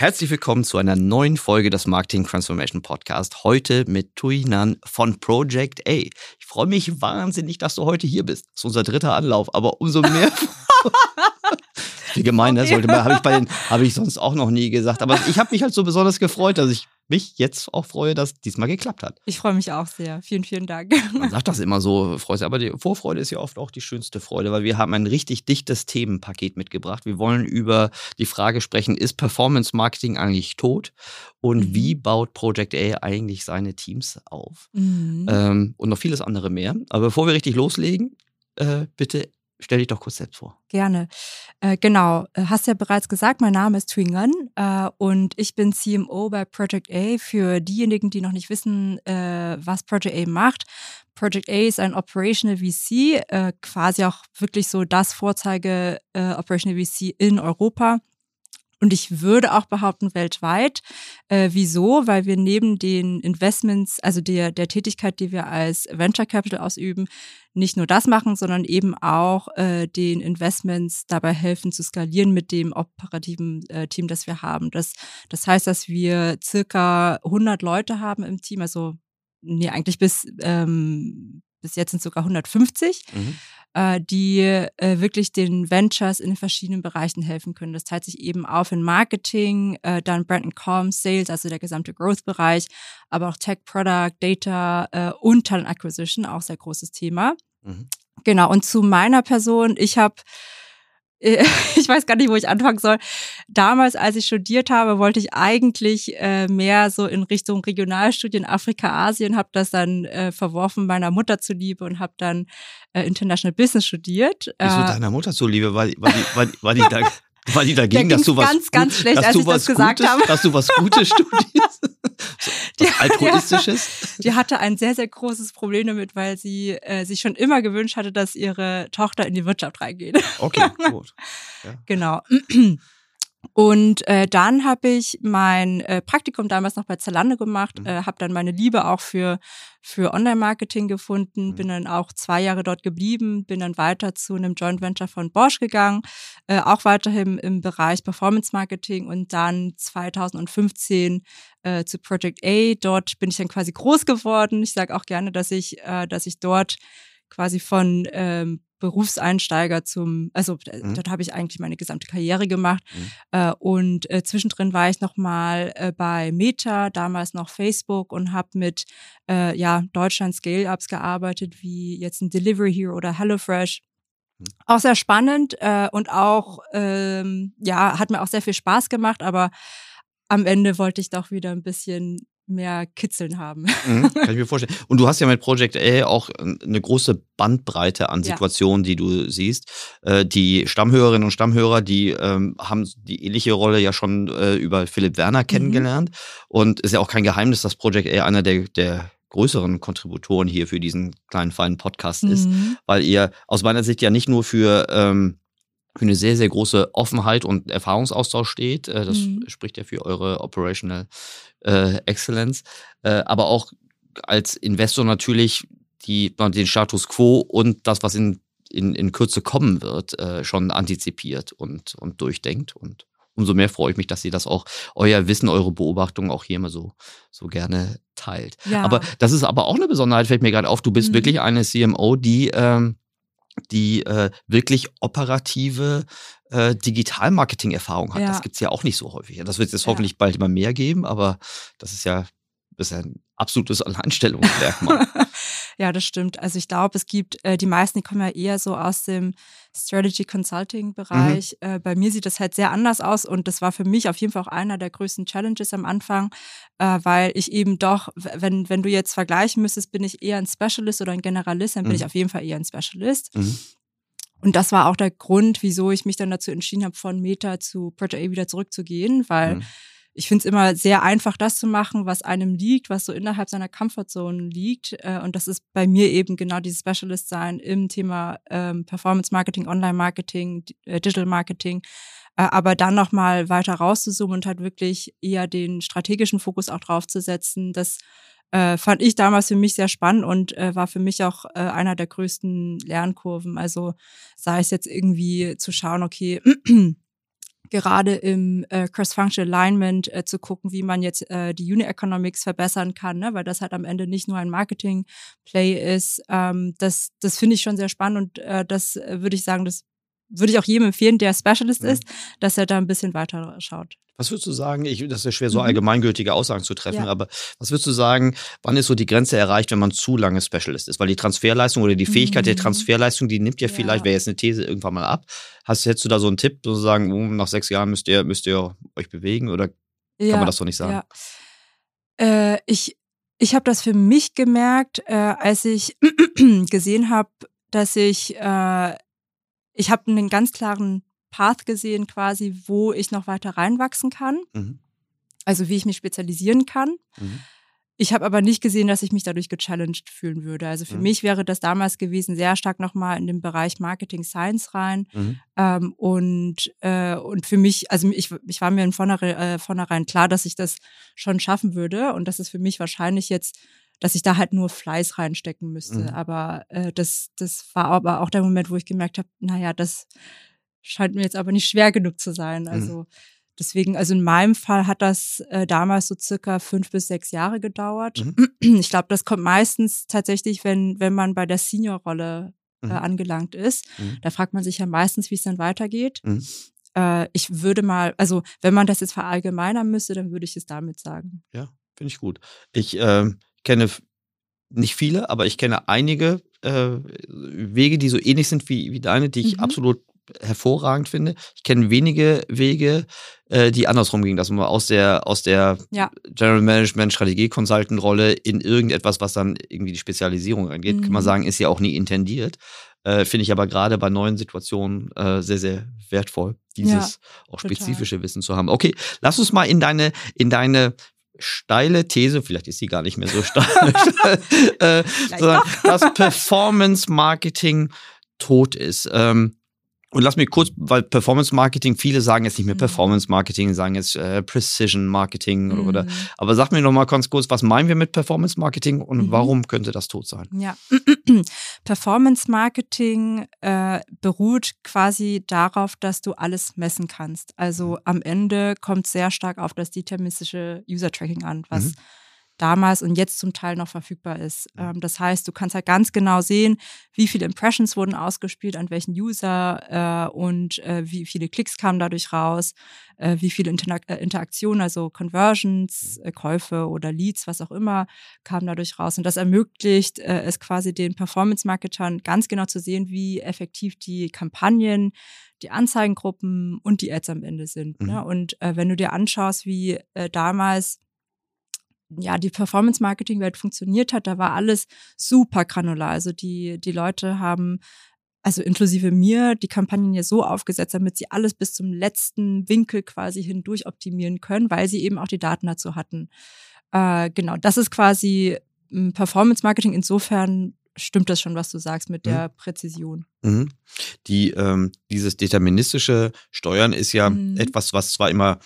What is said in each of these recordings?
Herzlich willkommen zu einer neuen Folge des Marketing Transformation Podcast. Heute mit Tui Nan von Project A. Ich freue mich wahnsinnig, dass du heute hier bist. Das ist unser dritter Anlauf, aber umso mehr. Wie gemein, das sollte man, habe ich bei den, habe ich sonst auch noch nie gesagt. Aber ich habe mich halt so besonders gefreut, dass ich mich jetzt auch freue, dass diesmal geklappt hat. Ich freue mich auch sehr. Vielen, vielen Dank. Man sagt das immer so, Freude, aber die Vorfreude ist ja oft auch die schönste Freude, weil wir haben ein richtig dichtes Themenpaket mitgebracht. Wir wollen über die Frage sprechen, ist Performance Marketing eigentlich tot? Und mhm. wie baut Project A eigentlich seine Teams auf? Mhm. Ähm, und noch vieles andere mehr. Aber bevor wir richtig loslegen, äh, bitte Stell dich doch kurz selbst vor. Gerne. Äh, genau, äh, hast ja bereits gesagt, mein Name ist Twingan äh, und ich bin CMO bei Project A. Für diejenigen, die noch nicht wissen, äh, was Project A macht. Project A ist ein Operational VC, äh, quasi auch wirklich so das Vorzeige äh, Operational VC in Europa. Und ich würde auch behaupten, weltweit. Äh, wieso? Weil wir neben den Investments, also der, der Tätigkeit, die wir als Venture Capital ausüben, nicht nur das machen, sondern eben auch äh, den Investments dabei helfen zu skalieren mit dem operativen äh, Team, das wir haben. Das, das heißt, dass wir circa 100 Leute haben im Team, also nee, eigentlich bis, ähm, bis jetzt sind sogar 150. Mhm äh, die äh, wirklich den Ventures in den verschiedenen Bereichen helfen können. Das teilt sich eben auf in Marketing, äh, dann Brand and Com, Sales, also der gesamte Growth-Bereich, aber auch Tech, Product, Data äh, und Talent Acquisition, auch sehr großes Thema. Mhm. Genau, und zu meiner Person, ich habe ich weiß gar nicht, wo ich anfangen soll. Damals, als ich studiert habe, wollte ich eigentlich äh, mehr so in Richtung Regionalstudien Afrika, Asien, habe das dann äh, verworfen meiner Mutter zuliebe und habe dann äh, International Business studiert. Wieso äh, deiner Mutter zuliebe? Weil, weil, die, weil, weil die da War die dagegen, dass du was ganz, ganz schlecht, dass als du ich was das gesagt Gutes, habe. Dass du was Gutes studierst? so, was Altruistisches? Die hatte ein sehr, sehr großes Problem damit, weil sie äh, sich schon immer gewünscht hatte, dass ihre Tochter in die Wirtschaft reingeht. Okay, gut. Ja. Genau. Und äh, dann habe ich mein äh, Praktikum damals noch bei Zalando gemacht, mhm. äh, habe dann meine Liebe auch für, für Online-Marketing gefunden, mhm. bin dann auch zwei Jahre dort geblieben, bin dann weiter zu einem Joint Venture von Bosch gegangen, äh, auch weiterhin im Bereich Performance Marketing und dann 2015 äh, zu Project A. Dort bin ich dann quasi groß geworden. Ich sage auch gerne, dass ich, äh, dass ich dort quasi von ähm, Berufseinsteiger zum, also mhm. dort habe ich eigentlich meine gesamte Karriere gemacht. Mhm. Äh, und äh, zwischendrin war ich nochmal äh, bei Meta, damals noch Facebook und habe mit äh, ja, Deutschland Scale-Ups gearbeitet, wie jetzt ein Delivery Hero oder HelloFresh. Mhm. Auch sehr spannend äh, und auch, ähm, ja, hat mir auch sehr viel Spaß gemacht, aber am Ende wollte ich doch wieder ein bisschen mehr Kitzeln haben. Mhm, kann ich mir vorstellen. Und du hast ja mit Project A auch eine große Bandbreite an Situationen, ja. die du siehst. Äh, die Stammhörerinnen und Stammhörer, die ähm, haben die ähnliche Rolle ja schon äh, über Philipp Werner mhm. kennengelernt. Mhm. Und ist ja auch kein Geheimnis, dass Project A einer der, der größeren Kontributoren hier für diesen kleinen feinen Podcast mhm. ist, weil ihr aus meiner Sicht ja nicht nur für ähm, für eine sehr, sehr große Offenheit und Erfahrungsaustausch steht. Äh, das mhm. spricht ja für eure Operational äh, Excellence. Äh, aber auch als Investor natürlich die, den Status quo und das, was in, in, in Kürze kommen wird, äh, schon antizipiert und, und durchdenkt. Und umso mehr freue ich mich, dass ihr das auch, euer Wissen, eure Beobachtungen auch hier immer so, so gerne teilt. Ja. Aber das ist aber auch eine Besonderheit, fällt mir gerade auf. Du bist mhm. wirklich eine CMO, die ähm, die äh, wirklich operative äh, Digital-Marketing-Erfahrung hat. Ja. Das gibt's ja auch nicht so häufig. Das wird es ja. hoffentlich bald immer mehr geben, aber das ist ja, das ist ein absolutes Alleinstellungsmerkmal. Ja, das stimmt. Also ich glaube, es gibt, äh, die meisten, die kommen ja eher so aus dem Strategy Consulting Bereich. Mhm. Äh, bei mir sieht das halt sehr anders aus und das war für mich auf jeden Fall auch einer der größten Challenges am Anfang, äh, weil ich eben doch, wenn, wenn du jetzt vergleichen müsstest, bin ich eher ein Specialist oder ein Generalist, dann bin mhm. ich auf jeden Fall eher ein Specialist. Mhm. Und das war auch der Grund, wieso ich mich dann dazu entschieden habe, von Meta zu Project A wieder zurückzugehen, weil mhm ich finde es immer sehr einfach, das zu machen, was einem liegt, was so innerhalb seiner Comfortzone liegt. Äh, und das ist bei mir eben genau dieses Specialist sein im Thema ähm, Performance Marketing, Online Marketing, äh, Digital Marketing. Äh, aber dann nochmal weiter rauszuzoomen und halt wirklich eher den strategischen Fokus auch drauf zu setzen, das äh, fand ich damals für mich sehr spannend und äh, war für mich auch äh, einer der größten Lernkurven. Also sei es jetzt irgendwie zu schauen, okay, gerade im äh, Cross-Functional Alignment äh, zu gucken, wie man jetzt äh, die Unit Economics verbessern kann, ne? weil das halt am Ende nicht nur ein Marketing-Play ist. Ähm, das das finde ich schon sehr spannend und äh, das äh, würde ich sagen, das würde ich auch jedem empfehlen, der Specialist ja. ist, dass er da ein bisschen weiter schaut. Was würdest du sagen? Ich, das ist ja schwer, so mhm. allgemeingültige Aussagen zu treffen, ja. aber was würdest du sagen, wann ist so die Grenze erreicht, wenn man zu lange Specialist ist? Weil die Transferleistung oder die Fähigkeit mhm. der Transferleistung, die nimmt ja, ja. vielleicht, wäre jetzt eine These, irgendwann mal ab. Hast, hättest du da so einen Tipp, sozusagen, oh, nach sechs Jahren müsst ihr, müsst ihr euch bewegen oder ja. kann man das so nicht sagen? Ja. Äh, ich ich habe das für mich gemerkt, äh, als ich gesehen habe, dass ich, äh, ich habe einen ganz klaren Path gesehen, quasi, wo ich noch weiter reinwachsen kann. Mhm. Also wie ich mich spezialisieren kann. Mhm. Ich habe aber nicht gesehen, dass ich mich dadurch gechallenged fühlen würde. Also für mhm. mich wäre das damals gewesen, sehr stark nochmal in den Bereich Marketing Science rein. Mhm. Ähm, und, äh, und für mich, also ich, ich war mir in vornherein, äh, vornherein klar, dass ich das schon schaffen würde. Und das ist für mich wahrscheinlich jetzt, dass ich da halt nur Fleiß reinstecken müsste. Mhm. Aber äh, das, das war aber auch der Moment, wo ich gemerkt habe, naja, das, scheint mir jetzt aber nicht schwer genug zu sein. Mhm. Also mhm. deswegen, also in meinem Fall hat das äh, damals so circa fünf bis sechs Jahre gedauert. Mhm. Ich glaube, das kommt meistens tatsächlich, wenn, wenn man bei der Senior-Rolle äh, mhm. angelangt ist. Mhm. Da fragt man sich ja meistens, wie es dann weitergeht. Äh, ich würde mal, also wenn man das jetzt verallgemeinern müsste, dann würde ich es damit sagen. Ja, finde ich gut. Ich äh, kenne nicht viele, aber ich kenne einige äh, Wege, die so ähnlich sind wie, wie deine, die ich mhm. absolut hervorragend finde. Ich kenne wenige Wege, äh, die andersrum gingen, dass man aus der, aus der ja. General Management, Strategie Consultant Rolle in irgendetwas, was dann irgendwie die Spezialisierung angeht, mhm. kann man mhm. sagen, ist ja auch nie intendiert. Äh, finde ich aber gerade bei neuen Situationen äh, sehr, sehr wertvoll, dieses ja, auch spezifische total. Wissen zu haben. Okay, lass uns mal in deine, in deine steile These, vielleicht ist sie gar nicht mehr so steil, äh, dass Performance Marketing tot ist. Ähm, und lass mich kurz, weil Performance Marketing, viele sagen jetzt nicht mehr mhm. Performance Marketing, sagen jetzt äh, Precision Marketing oder, mhm. oder. Aber sag mir noch mal ganz kurz, was meinen wir mit Performance Marketing und mhm. warum könnte das tot sein? Ja, Performance Marketing äh, beruht quasi darauf, dass du alles messen kannst. Also mhm. am Ende kommt sehr stark auf das deterministische User Tracking an, was mhm damals und jetzt zum Teil noch verfügbar ist. Ähm, das heißt, du kannst halt ganz genau sehen, wie viele Impressions wurden ausgespielt, an welchen User äh, und äh, wie viele Klicks kamen dadurch raus, äh, wie viele Interak äh, Interaktionen, also Conversions, äh, Käufe oder Leads, was auch immer, kamen dadurch raus. Und das ermöglicht äh, es quasi den Performance-Marketern ganz genau zu sehen, wie effektiv die Kampagnen die Anzeigengruppen und die Ads am Ende sind. Ne? Mhm. Ne? Und äh, wenn du dir anschaust, wie äh, damals ja, die Performance-Marketing-Welt funktioniert hat, da war alles super granular. Also die, die Leute haben, also inklusive mir, die Kampagnen ja so aufgesetzt, damit sie alles bis zum letzten Winkel quasi hindurch optimieren können, weil sie eben auch die Daten dazu hatten. Äh, genau, das ist quasi hm, Performance-Marketing. Insofern stimmt das schon, was du sagst mit der mhm. Präzision. Mhm. Die, ähm, dieses deterministische Steuern ist ja mhm. etwas, was zwar immer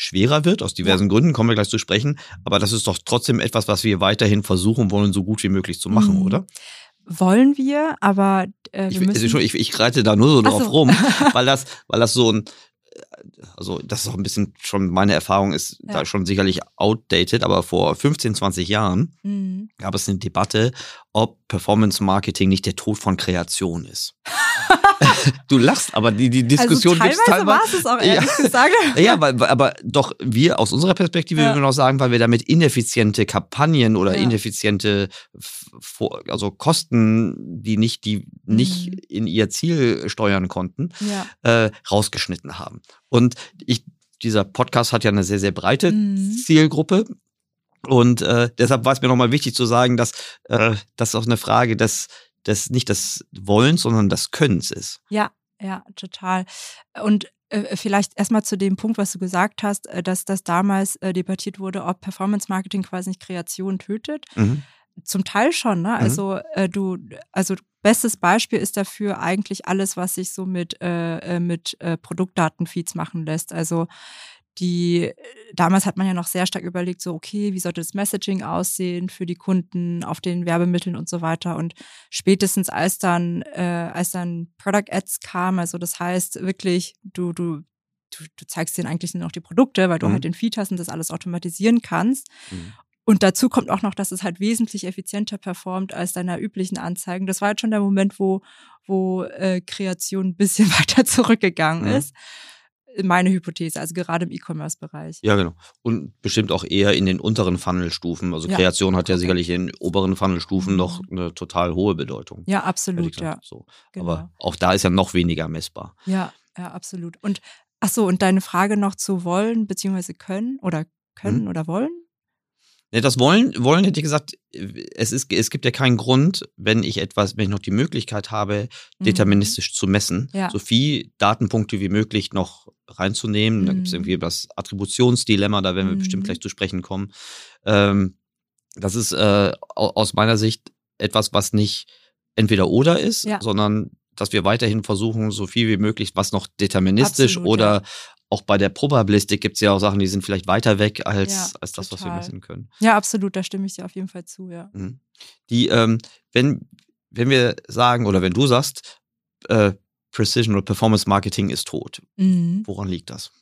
schwerer wird, aus diversen ja. Gründen, kommen wir gleich zu sprechen. Aber das ist doch trotzdem etwas, was wir weiterhin versuchen wollen, so gut wie möglich zu machen, mhm. oder? Wollen wir, aber äh, wir ich, ich, ich, reite da nur so drauf so. rum, weil das, weil das so ein, also das ist auch ein bisschen schon meine Erfahrung ist ja. da schon sicherlich outdated, aber vor 15, 20 Jahren mhm. gab es eine Debatte, ob Performance Marketing nicht der Tod von Kreation ist. du lachst, aber die, die Diskussion also teilweise war es auch ehrlich ja. gesagt. ja, weil, aber doch wir aus unserer Perspektive ja. würden auch sagen, weil wir damit ineffiziente Kampagnen oder ja. ineffiziente also Kosten, die nicht die nicht mhm. in ihr Ziel steuern konnten, äh, rausgeschnitten haben. Und ich dieser Podcast hat ja eine sehr, sehr breite mhm. Zielgruppe. Und äh, deshalb war es mir nochmal wichtig zu sagen, dass äh, das auch eine Frage des das nicht das Wollens, sondern das Könnens ist. Ja, ja, total. Und äh, vielleicht erstmal zu dem Punkt, was du gesagt hast, äh, dass das damals äh, debattiert wurde, ob Performance Marketing quasi nicht Kreation tötet. Mhm. Zum Teil schon, ne? Mhm. Also äh, du, also bestes Beispiel ist dafür eigentlich alles, was sich so mit, äh, mit äh, Produktdatenfeeds machen lässt. Also die damals hat man ja noch sehr stark überlegt, so okay, wie sollte das Messaging aussehen für die Kunden auf den Werbemitteln und so weiter. Und spätestens als dann, äh, als dann Product Ads kam, also das heißt wirklich, du, du, du, du zeigst denen eigentlich nur noch die Produkte, weil du mhm. halt den Feed hast und das alles automatisieren kannst. Mhm. Und dazu kommt auch noch, dass es halt wesentlich effizienter performt als deiner üblichen Anzeigen. Das war halt schon der Moment, wo, wo äh, Kreation ein bisschen weiter zurückgegangen mhm. ist meine Hypothese, also gerade im E-Commerce-Bereich. Ja, genau. Und bestimmt auch eher in den unteren Funnelstufen. Also ja, Kreation hat ja sicherlich in oberen Funnelstufen mhm. noch eine total hohe Bedeutung. Ja, absolut, ja. So. Genau. Aber auch da ist ja noch weniger messbar. Ja, ja, absolut. Und ach so, und deine Frage noch zu wollen bzw. können oder können mhm. oder wollen? Ne, das Wollen, Wollen hätte ich gesagt, es, ist, es gibt ja keinen Grund, wenn ich etwas, wenn ich noch die Möglichkeit habe, mhm. deterministisch zu messen, ja. so viel Datenpunkte wie möglich noch reinzunehmen. Mhm. Da gibt es irgendwie das Attributionsdilemma, da werden wir mhm. bestimmt gleich zu sprechen kommen. Ähm, das ist äh, aus meiner Sicht etwas, was nicht entweder oder ist, ja. sondern dass wir weiterhin versuchen, so viel wie möglich, was noch deterministisch Absolut, oder ja auch bei der Probabilistik gibt es ja auch Sachen, die sind vielleicht weiter weg als, ja, als das, total. was wir messen können. Ja, absolut, da stimme ich dir auf jeden Fall zu, ja. Mhm. Die, ähm, wenn, wenn wir sagen oder wenn du sagst, äh, Precision oder Performance Marketing ist tot, mhm. woran liegt das?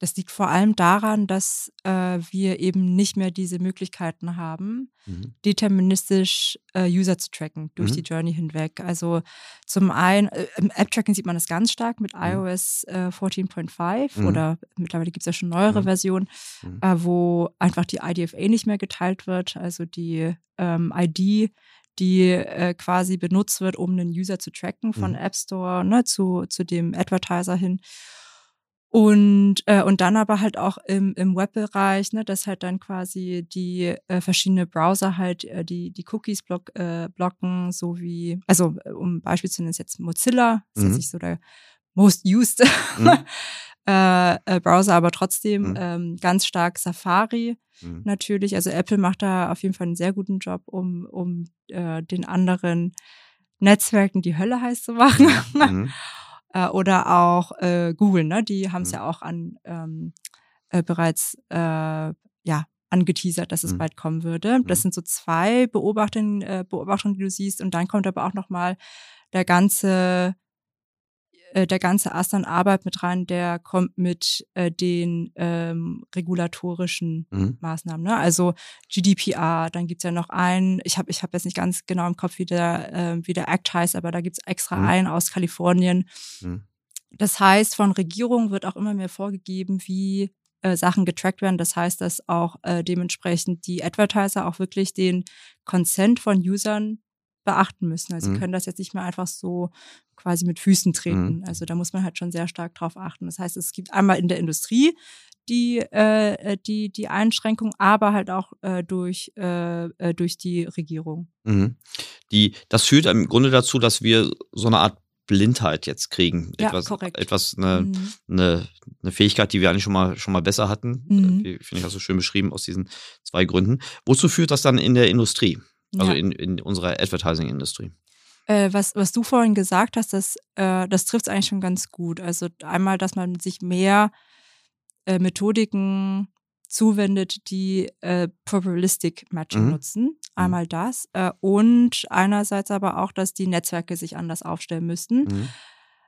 Das liegt vor allem daran, dass äh, wir eben nicht mehr diese Möglichkeiten haben, mhm. deterministisch äh, User zu tracken durch mhm. die Journey hinweg. Also zum einen, äh, im App-Tracking sieht man das ganz stark mit mhm. iOS 14.5 äh, mhm. oder mittlerweile gibt es ja schon neuere mhm. Versionen, mhm. äh, wo einfach die IDFA nicht mehr geteilt wird, also die ähm, ID die äh, quasi benutzt wird, um einen User zu tracken von App Store ne, zu, zu dem Advertiser hin. Und, äh, und dann aber halt auch im, im Webbereich, ne, dass halt dann quasi die äh, verschiedene Browser halt äh, die, die Cookies block, äh, blocken, so wie, also äh, um Beispiel zu nennen, ist jetzt Mozilla, ist mhm. jetzt nicht so der most used mhm. äh, äh, Browser, aber trotzdem mhm. ähm, ganz stark Safari mhm. natürlich. Also Apple macht da auf jeden Fall einen sehr guten Job, um, um äh, den anderen Netzwerken die Hölle heiß zu machen. Äh, oder auch äh, Google, ne? Die haben es mhm. ja auch an ähm, äh, bereits äh, ja angeteasert, dass es mhm. bald kommen würde. Das mhm. sind so zwei Beobachtungen, äh, Beobachtungen, die du siehst. Und dann kommt aber auch noch mal der ganze äh, der ganze Ast an Arbeit mit rein, der kommt mit äh, den ähm, regulatorischen mhm. Maßnahmen. Ne? Also GDPR, dann gibt's ja noch einen, ich habe ich hab jetzt nicht ganz genau im Kopf, wie der, äh, wie der Act heißt, aber da gibt's extra mhm. einen aus Kalifornien. Mhm. Das heißt, von Regierungen wird auch immer mehr vorgegeben, wie äh, Sachen getrackt werden. Das heißt, dass auch äh, dementsprechend die Advertiser auch wirklich den Consent von Usern beachten müssen. Also mhm. können das jetzt nicht mehr einfach so quasi mit Füßen treten. Mhm. Also da muss man halt schon sehr stark drauf achten. Das heißt, es gibt einmal in der Industrie die, äh, die, die Einschränkung, aber halt auch äh, durch, äh, äh durch die Regierung. Mhm. Die, das führt im Grunde dazu, dass wir so eine Art Blindheit jetzt kriegen. Ja, etwas, korrekt. etwas eine, mhm. eine, eine, Fähigkeit, die wir eigentlich schon mal, schon mal besser hatten. Mhm. Finde ich, hast du schön beschrieben aus diesen zwei Gründen. Wozu führt das dann in der Industrie? Also ja. in, in unserer Advertising-Industrie. Äh, was, was du vorhin gesagt hast, das, äh, das trifft es eigentlich schon ganz gut. Also einmal, dass man sich mehr äh, Methodiken zuwendet, die äh, Probabilistic Matching mhm. nutzen. Mhm. Einmal das. Äh, und einerseits aber auch, dass die Netzwerke sich anders aufstellen müssten. Mhm.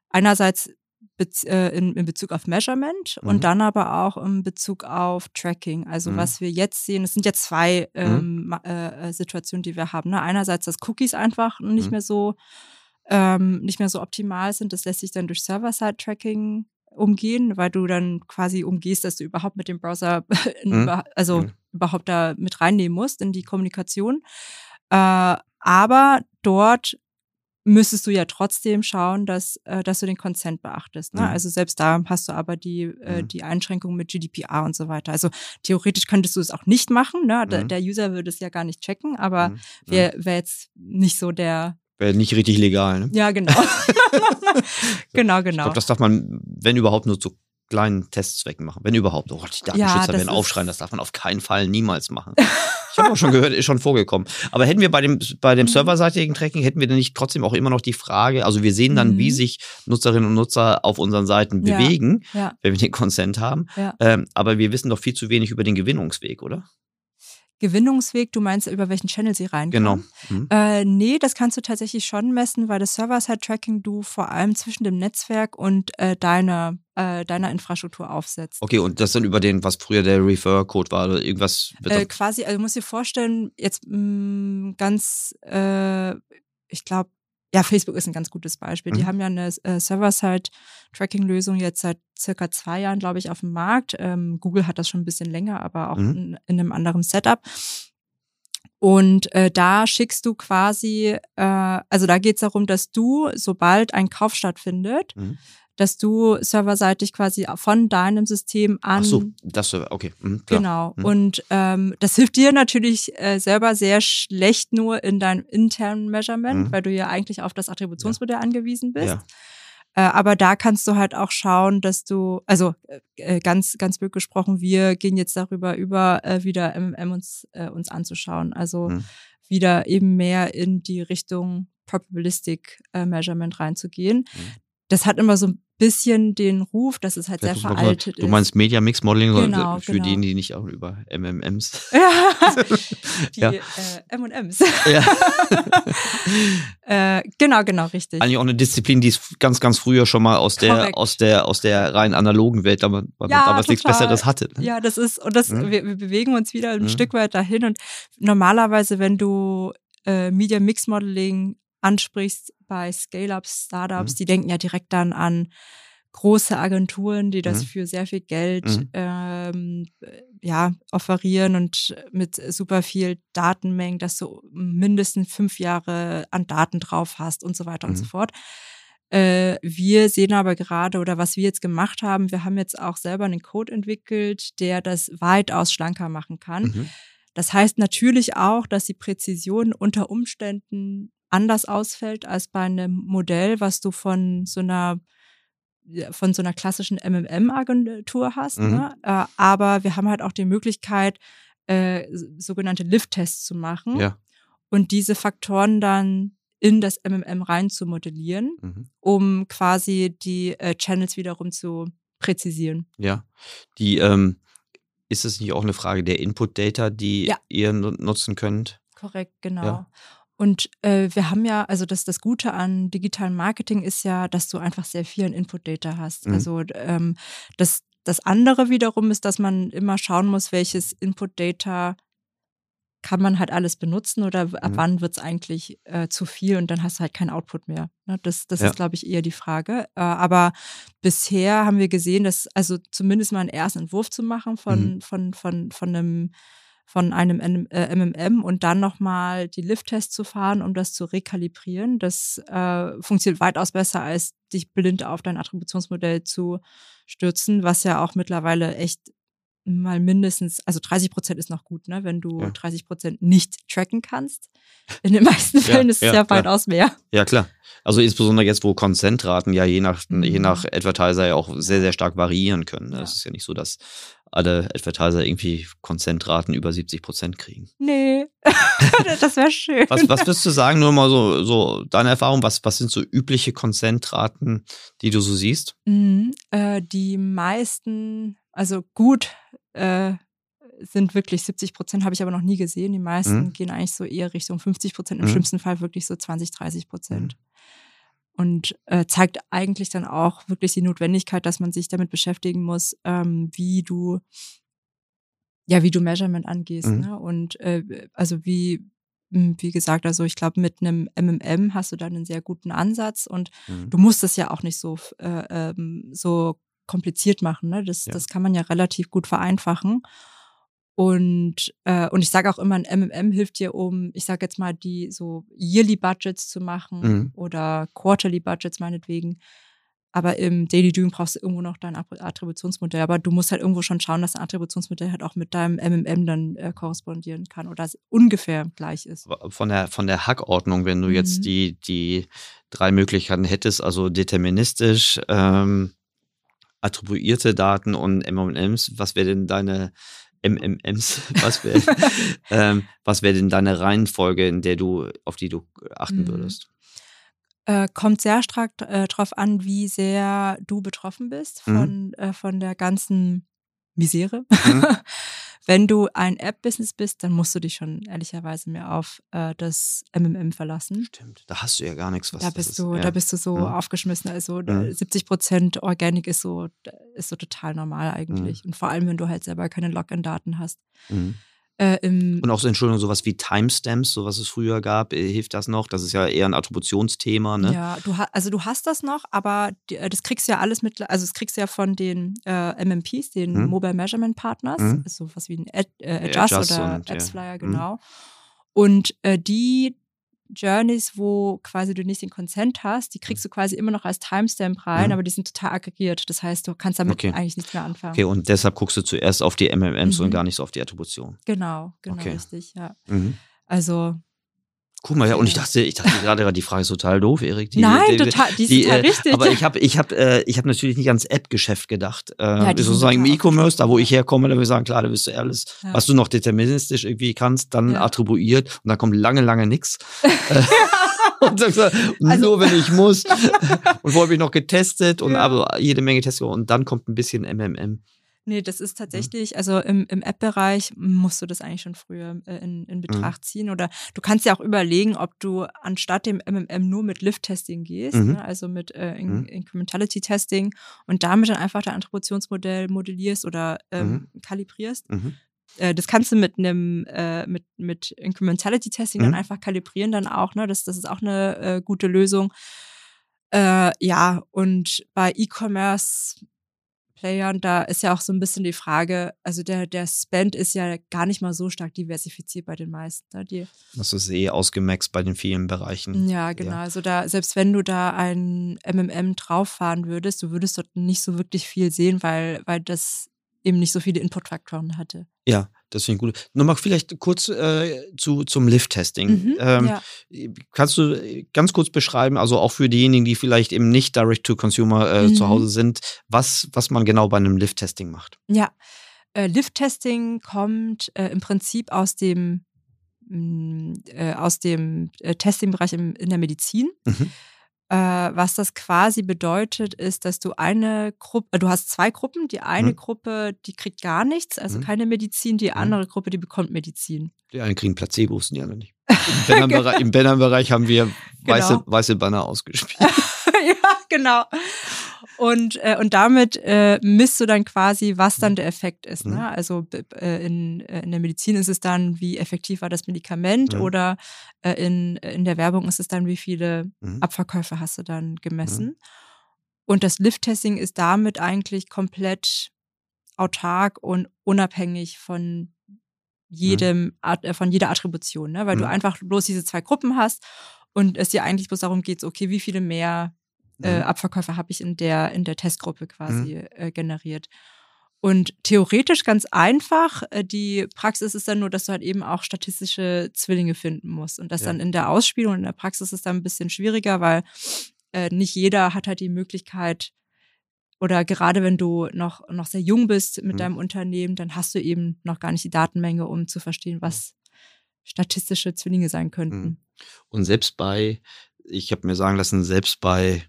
Einerseits äh, in, in Bezug auf Measurement mhm. und dann aber auch in Bezug auf Tracking. Also mhm. was wir jetzt sehen, es sind ja zwei mhm. ähm, äh, äh, Situationen, die wir haben. Ne? Einerseits, dass Cookies einfach nicht mhm. mehr so ähm, nicht mehr so optimal sind. Das lässt sich dann durch Server-Side-Tracking umgehen, weil du dann quasi umgehst, dass du überhaupt mit dem Browser in, mhm. also überhaupt da mit reinnehmen musst in die Kommunikation. Äh, aber dort müsstest du ja trotzdem schauen, dass, äh, dass du den Consent beachtest. Ne? Mhm. Also selbst da hast du aber die, äh, mhm. die Einschränkungen mit GDPR und so weiter. Also theoretisch könntest du es auch nicht machen. Ne? Der, mhm. der User würde es ja gar nicht checken, aber mhm. wäre wär jetzt nicht so der Wäre nicht richtig legal, ne? Ja, genau. genau, genau. Ich glaube, das darf man, wenn überhaupt, nur zu kleinen Testzwecken machen. Wenn überhaupt. Oh, die Datenschützer ja, werden aufschreien, das darf man auf keinen Fall niemals machen. Ich habe auch schon gehört, ist schon vorgekommen. Aber hätten wir bei dem, bei dem mhm. serverseitigen Tracking, hätten wir denn nicht trotzdem auch immer noch die Frage, also wir sehen dann, mhm. wie sich Nutzerinnen und Nutzer auf unseren Seiten ja. bewegen, ja. wenn wir den Consent haben. Ähm, aber wir wissen doch viel zu wenig über den Gewinnungsweg, oder? Gewinnungsweg, du meinst, über welchen Channel sie reinkommen? Genau. Mhm. Äh, nee, das kannst du tatsächlich schon messen, weil das Server-Side-Tracking du vor allem zwischen dem Netzwerk und äh, deiner, äh, deiner Infrastruktur aufsetzt. Okay, und das dann über den, was früher der Refer-Code war oder irgendwas? Äh, quasi, also du musst dir vorstellen, jetzt mh, mm, ganz, äh, ich glaube, ja, Facebook ist ein ganz gutes Beispiel. Mhm. Die haben ja eine äh, Server-Side-Tracking-Lösung jetzt seit circa zwei Jahren, glaube ich, auf dem Markt. Ähm, Google hat das schon ein bisschen länger, aber auch mhm. in, in, einem anderen Setup. Und äh, da schickst du quasi, äh, also da geht es darum, dass du, sobald ein Kauf stattfindet, mhm dass du serverseitig quasi von deinem System an. Ach so, das okay. Mhm, genau. Mhm. Und ähm, das hilft dir natürlich äh, selber sehr schlecht nur in deinem internen Measurement, mhm. weil du ja eigentlich auf das Attributionsmodell ja. angewiesen bist. Ja. Äh, aber da kannst du halt auch schauen, dass du, also äh, ganz, ganz blöd gesprochen, wir gehen jetzt darüber über, äh, wieder MMM uns, äh, uns anzuschauen. Also mhm. wieder eben mehr in die Richtung Probabilistic äh, Measurement reinzugehen. Mhm das hat immer so ein bisschen den Ruf, dass es halt sehr veraltet ist. Du meinst Media Mix Modeling genau, für genau. die, die nicht auch über MMMs. Ja, die ja. Äh, M&Ms. Ja. äh, genau, genau, richtig. Eigentlich auch eine Disziplin, die es ganz, ganz früher schon mal aus der, aus der, aus der rein analogen Welt, weil man ja, damals nichts Besseres hatte. Ne? Ja, das ist, und das, mhm. wir, wir, bewegen uns wieder ein mhm. Stück weit dahin und normalerweise, wenn du äh, Media Mix Modeling ansprichst bei Scale-Ups, Startups, mhm. die denken ja direkt dann an große Agenturen, die das mhm. für sehr viel Geld mhm. ähm, ja, offerieren und mit super viel Datenmengen, dass du mindestens fünf Jahre an Daten drauf hast und so weiter und so mhm. fort. Äh, wir sehen aber gerade, oder was wir jetzt gemacht haben, wir haben jetzt auch selber einen Code entwickelt, der das weitaus schlanker machen kann. Mhm. Das heißt natürlich auch, dass die Präzision unter Umständen anders ausfällt als bei einem Modell, was du von so einer von so einer klassischen MMM-Agentur hast. Mhm. Ne? Äh, aber wir haben halt auch die Möglichkeit, äh, sogenannte Lift-Tests zu machen ja. und diese Faktoren dann in das MMM rein zu modellieren, mhm. um quasi die äh, Channels wiederum zu präzisieren. Ja, die ähm, ist es nicht auch eine Frage der Input-Data, die ja. ihr nutzen könnt? Korrekt, genau. Ja. Und äh, wir haben ja, also das, das Gute an digitalen Marketing ist ja, dass du einfach sehr viel Input-Data hast. Mhm. Also ähm, das, das andere wiederum ist, dass man immer schauen muss, welches Input-Data kann man halt alles benutzen oder ab mhm. wann wird es eigentlich äh, zu viel und dann hast du halt keinen Output mehr. Ne? Das, das ja. ist, glaube ich, eher die Frage. Äh, aber bisher haben wir gesehen, dass, also zumindest mal einen ersten Entwurf zu machen von, mhm. von, von, von einem von einem MMM und dann nochmal die Lift-Tests zu fahren, um das zu rekalibrieren. Das äh, funktioniert weitaus besser, als dich blind auf dein Attributionsmodell zu stürzen, was ja auch mittlerweile echt mal mindestens, also 30 Prozent ist noch gut, ne? Wenn du ja. 30 Prozent nicht tracken kannst. In den meisten Fällen ja, ist es ja, ja weitaus mehr. Ja, klar. Also insbesondere jetzt, wo Konzentraten ja je nach, mhm. je nach Advertiser ja auch sehr, sehr stark variieren können. Ne? Es ist ja nicht so, dass alle Advertiser irgendwie Konzentraten über 70 Prozent kriegen. Nee, das wäre schön. Was, was würdest du sagen, nur mal so, so deine Erfahrung, was, was sind so übliche Konzentraten, die du so siehst? Mhm, äh, die meisten, also gut, äh, sind wirklich 70 Prozent, habe ich aber noch nie gesehen. Die meisten mhm. gehen eigentlich so eher Richtung 50 Prozent, im mhm. schlimmsten Fall wirklich so 20, 30 Prozent. Mhm und äh, zeigt eigentlich dann auch wirklich die Notwendigkeit, dass man sich damit beschäftigen muss, ähm, wie du ja, wie du Measurement angehst. Mhm. Ne? Und äh, also wie, hm, wie gesagt, also ich glaube, mit einem MMM hast du dann einen sehr guten Ansatz und mhm. du musst es ja auch nicht so, äh, ähm, so kompliziert machen. Ne? Das, ja. das kann man ja relativ gut vereinfachen. Und, äh, und ich sage auch immer, ein MMM hilft dir, um, ich sage jetzt mal, die so Yearly Budgets zu machen mhm. oder Quarterly Budgets meinetwegen. aber im Daily Doing brauchst du irgendwo noch dein Attributionsmodell. Aber du musst halt irgendwo schon schauen, dass ein Attributionsmodell halt auch mit deinem MMM dann äh, korrespondieren kann oder ungefähr gleich ist. Von der, von der Hackordnung, wenn du mhm. jetzt die, die drei Möglichkeiten hättest, also deterministisch, ähm, attribuierte Daten und MMMs, was wäre denn deine MMMs, was wäre ähm, wäre denn deine Reihenfolge, in der du, auf die du achten mhm. würdest? Äh, kommt sehr stark äh, darauf an, wie sehr du betroffen bist mhm. von, mhm. äh, von der ganzen Misere. Mhm. Wenn du ein App-Business bist, dann musst du dich schon ehrlicherweise mehr auf äh, das MMM verlassen. Stimmt, da hast du ja gar nichts, was da bist du, ist. Da bist du so ja. aufgeschmissen. Also ja. 70 Prozent Organic ist so, ist so total normal eigentlich. Mhm. Und vor allem, wenn du halt selber keine Login-Daten hast. Mhm. Äh, und auch so, Entschuldigung, sowas wie Timestamps, so was es früher gab, äh, hilft das noch? Das ist ja eher ein Attributionsthema, ne? Ja, du also du hast das noch, aber äh, das kriegst du ja alles mit, also das kriegst du ja von den äh, MMPs, den hm? Mobile Measurement Partners, hm? so was wie ein Ad, äh, Adjust, Adjust oder AppsFlyer, ja. Hm. genau. Hm? Und äh, die Journeys, wo quasi du nicht den Consent hast, die kriegst du quasi immer noch als Timestamp rein, mhm. aber die sind total aggregiert. Das heißt, du kannst damit okay. eigentlich nichts mehr anfangen. Okay, und deshalb guckst du zuerst auf die MMMs mhm. und gar nicht so auf die Attribution. Genau, genau, okay. richtig, ja. Mhm. Also Guck mal, ja, und ich dachte, ich dachte gerade, die Frage ist total doof, Erik. Die, Nein, die, total, die ist die, total äh, richtig. Aber ich habe ich hab, äh, ich hab natürlich nicht ans App-Geschäft gedacht. Äh, ja, sozusagen im E-Commerce, da wo ich herkomme, da wir sagen, klar, da bist du alles, ja. was du noch deterministisch irgendwie kannst, dann ja. attribuiert und dann kommt lange, lange nichts. Äh, und sagst, also, nur wenn ich muss. und wo habe ich noch getestet und aber jede Menge Tests und dann kommt ein bisschen MMM. Nee, das ist mhm. tatsächlich, also im, im App-Bereich musst du das eigentlich schon früher äh, in, in mhm. Betracht ziehen. Oder du kannst ja auch überlegen, ob du anstatt dem MMM nur mit Lift-Testing gehst, mhm. ne, also mit äh, in, mhm. Incrementality-Testing und damit dann einfach dein Attributionsmodell modellierst oder ähm, mhm. kalibrierst. Mhm. Äh, das kannst du mit einem äh, mit mit Incrementality Testing dann einfach kalibrieren dann auch ne das das ist auch eine äh, gute Lösung äh, ja und bei E-Commerce Playern, da ist ja auch so ein bisschen die Frage, also der, der Spend ist ja gar nicht mal so stark diversifiziert bei den meisten. Ne? Die, das ist eh ausgemaxt bei den vielen Bereichen. Ja, genau. Ja. Also da, selbst wenn du da ein MMM drauffahren würdest, du würdest dort nicht so wirklich viel sehen, weil, weil das eben nicht so viele Inputfaktoren hatte. Ja, das finde ich gut. Nochmal vielleicht kurz äh, zu, zum Lift-Testing. Mhm, ähm, ja. Kannst du ganz kurz beschreiben, also auch für diejenigen, die vielleicht eben nicht Direct-to-Consumer äh, mhm. zu Hause sind, was, was man genau bei einem Lift-Testing macht? Ja, äh, Lift-Testing kommt äh, im Prinzip aus dem, mh, mm, äh, aus dem äh, Testing-Bereich in der Medizin. Mhm. Äh, was das quasi bedeutet, ist, dass du eine Gruppe, äh, du hast zwei Gruppen. Die eine hm. Gruppe, die kriegt gar nichts, also hm. keine Medizin. Die hm. andere Gruppe, die bekommt Medizin. Die einen kriegen Placebos, die anderen nicht. Im Bannerbereich haben wir weiße, genau. weiße Banner ausgespielt. ja, genau. Und, äh, und damit äh, misst du dann quasi, was dann der Effekt ist. Ne? Mhm. Also äh, in, äh, in der Medizin ist es dann, wie effektiv war das Medikament mhm. oder äh, in, in der Werbung ist es dann, wie viele mhm. Abverkäufe hast du dann gemessen. Mhm. Und das Lift-Testing ist damit eigentlich komplett autark und unabhängig von jedem, äh, von jeder Attribution, ne? weil du mhm. einfach bloß diese zwei Gruppen hast und es dir eigentlich bloß darum geht, okay, wie viele mehr äh, mhm. Abverkäufe habe ich in der, in der Testgruppe quasi mhm. äh, generiert. Und theoretisch ganz einfach. Äh, die Praxis ist dann nur, dass du halt eben auch statistische Zwillinge finden musst. Und das ja. dann in der Ausspielung, in der Praxis ist dann ein bisschen schwieriger, weil äh, nicht jeder hat halt die Möglichkeit, oder gerade wenn du noch, noch sehr jung bist mit mhm. deinem Unternehmen, dann hast du eben noch gar nicht die Datenmenge, um zu verstehen, was statistische Zwillinge sein könnten. Mhm. Und selbst bei, ich habe mir sagen lassen, selbst bei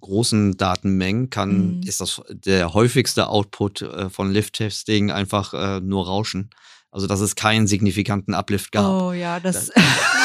großen Datenmengen kann, mhm. ist das der häufigste Output äh, von Lift-Testing einfach äh, nur Rauschen. Also, dass es keinen signifikanten Uplift gab. Oh ja, das.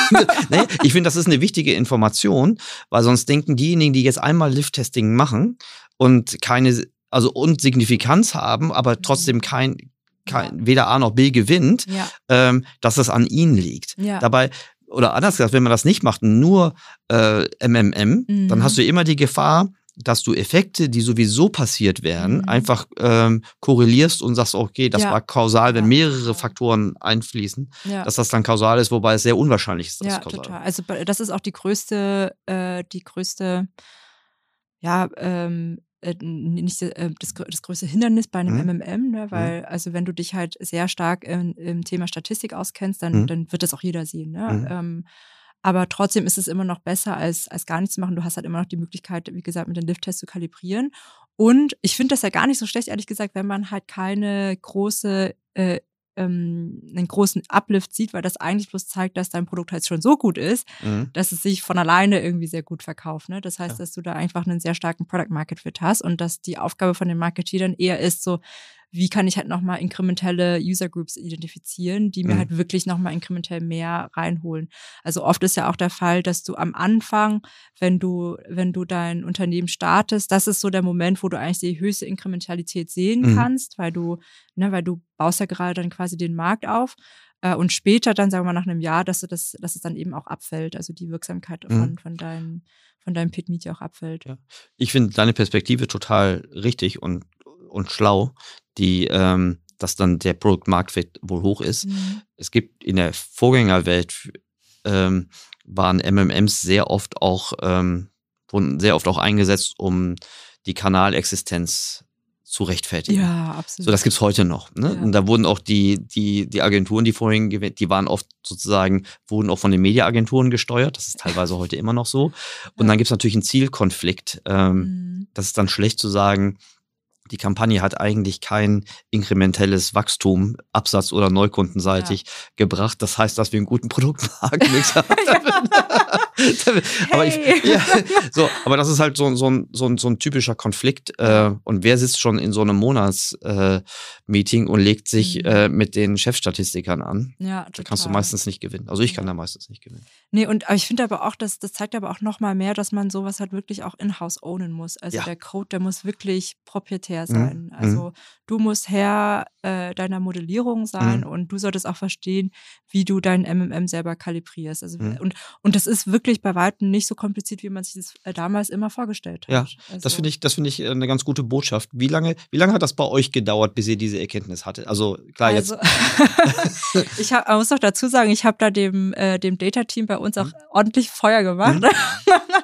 nee, ich finde, das ist eine wichtige Information, weil sonst denken diejenigen, die jetzt einmal Lift-Testing machen und keine, also und Signifikanz haben, aber mhm. trotzdem kein, kein, weder A noch B gewinnt, ja. ähm, dass das an ihnen liegt. Ja. Dabei oder anders gesagt, wenn man das nicht macht, nur äh, MMM, mhm. dann hast du immer die Gefahr, dass du Effekte, die sowieso passiert werden, mhm. einfach ähm, korrelierst und sagst, okay, das ja. war kausal, wenn mehrere Faktoren einfließen, ja. dass das dann kausal ist, wobei es sehr unwahrscheinlich ist, dass ja, es kausal total. Also das ist auch die größte, äh, die größte ja, ähm, äh, nicht äh, das, das größte Hindernis bei einem mhm. MMM, ne? weil mhm. also wenn du dich halt sehr stark in, im Thema Statistik auskennst, dann, mhm. dann wird das auch jeder sehen. Ne? Mhm. Ähm, aber trotzdem ist es immer noch besser, als, als gar nichts zu machen. Du hast halt immer noch die Möglichkeit, wie gesagt, mit den Lift-Tests zu kalibrieren. Und ich finde das ja gar nicht so schlecht, ehrlich gesagt, wenn man halt keine große äh, ähm, einen großen Uplift sieht, weil das eigentlich bloß zeigt, dass dein Produkt halt schon so gut ist, mhm. dass es sich von alleine irgendwie sehr gut verkauft. Ne? Das heißt, ja. dass du da einfach einen sehr starken Product Market Fit hast und dass die Aufgabe von den Marketeern eher ist, so wie kann ich halt nochmal inkrementelle User Groups identifizieren, die mir mhm. halt wirklich nochmal inkrementell mehr reinholen. Also oft ist ja auch der Fall, dass du am Anfang, wenn du, wenn du dein Unternehmen startest, das ist so der Moment, wo du eigentlich die höchste Inkrementalität sehen mhm. kannst, weil du, ne, weil du baust ja gerade dann quasi den Markt auf. Äh, und später dann, sagen wir mal, nach einem Jahr, dass du das, dass es dann eben auch abfällt, also die Wirksamkeit mhm. von, von deinem, von deinem Pit Media auch abfällt. Ja. Ich finde deine Perspektive total richtig und und schlau, die, ähm, dass dann der Product Market Fit wohl hoch ist. Mhm. Es gibt in der Vorgängerwelt ähm, waren MMMs sehr oft auch, ähm, wurden sehr oft auch eingesetzt, um die Kanalexistenz zu rechtfertigen. Ja, absolut. So, das gibt's heute noch. Ne? Ja. Und da wurden auch die, die, die Agenturen, die vorhin gewählt, die waren oft sozusagen, wurden auch von den Mediaagenturen gesteuert. Das ist teilweise heute immer noch so. Und ja. dann gibt's natürlich einen Zielkonflikt. Ähm, mhm. Das ist dann schlecht zu sagen, die Kampagne hat eigentlich kein inkrementelles Wachstum, Absatz- oder Neukundenseitig ja. gebracht. Das heißt, dass wir einen guten Produktmarkenmix haben. aber, ich, ja, so, aber das ist halt so, so, ein, so, ein, so ein typischer Konflikt. Äh, und wer sitzt schon in so einem Monatsmeeting äh, und legt sich mhm. äh, mit den Chefstatistikern an? Ja, total. Da kannst du meistens nicht gewinnen. Also ich kann ja. da meistens nicht gewinnen. Nee, und aber ich finde aber auch, dass das zeigt aber auch nochmal mehr, dass man sowas halt wirklich auch in-house ownen muss. Also ja. der Code, der muss wirklich proprietär mhm, sein. Mhm. Also du musst Herr äh, deiner Modellierung sein mhm. und du solltest auch verstehen, wie du dein MMM selber kalibrierst. Also mhm. und und das ist wirklich bei weitem nicht so kompliziert, wie man sich das äh, damals immer vorgestellt hat. Ja, also, das finde ich, das finde ich äh, eine ganz gute Botschaft. Wie lange, wie lange hat das bei euch gedauert, bis ihr diese Erkenntnis hattet? Also klar also, jetzt. ich hab, muss doch dazu sagen, ich habe da dem äh, dem Data Team bei uns auch mhm. ordentlich Feuer gemacht. Mhm.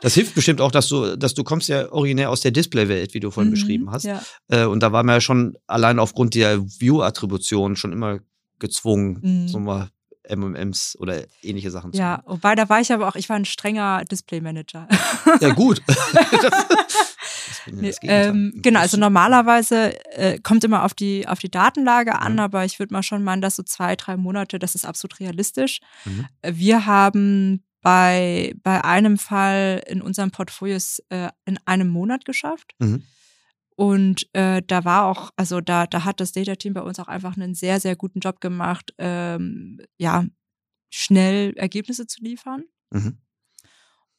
Das hilft bestimmt auch, dass du, dass du kommst ja originär aus der Display-Welt, wie du vorhin beschrieben hast. Ja. Äh, und da war man ja schon allein aufgrund der View-Attribution schon immer gezwungen, mhm. so mal MMMs oder ähnliche Sachen zu. Ja, wobei da war ich aber auch, ich war ein strenger Display-Manager. Ja, gut. nee, ähm, genau, also normalerweise äh, kommt immer auf die, auf die Datenlage an, mhm. aber ich würde mal schon meinen, dass so zwei, drei Monate, das ist absolut realistisch. Mhm. Wir haben bei, bei einem Fall in unserem Portfolio äh, in einem Monat geschafft. Mhm. Und äh, da war auch, also da, da hat das Data Team bei uns auch einfach einen sehr, sehr guten Job gemacht, ähm, ja, schnell Ergebnisse zu liefern. Mhm.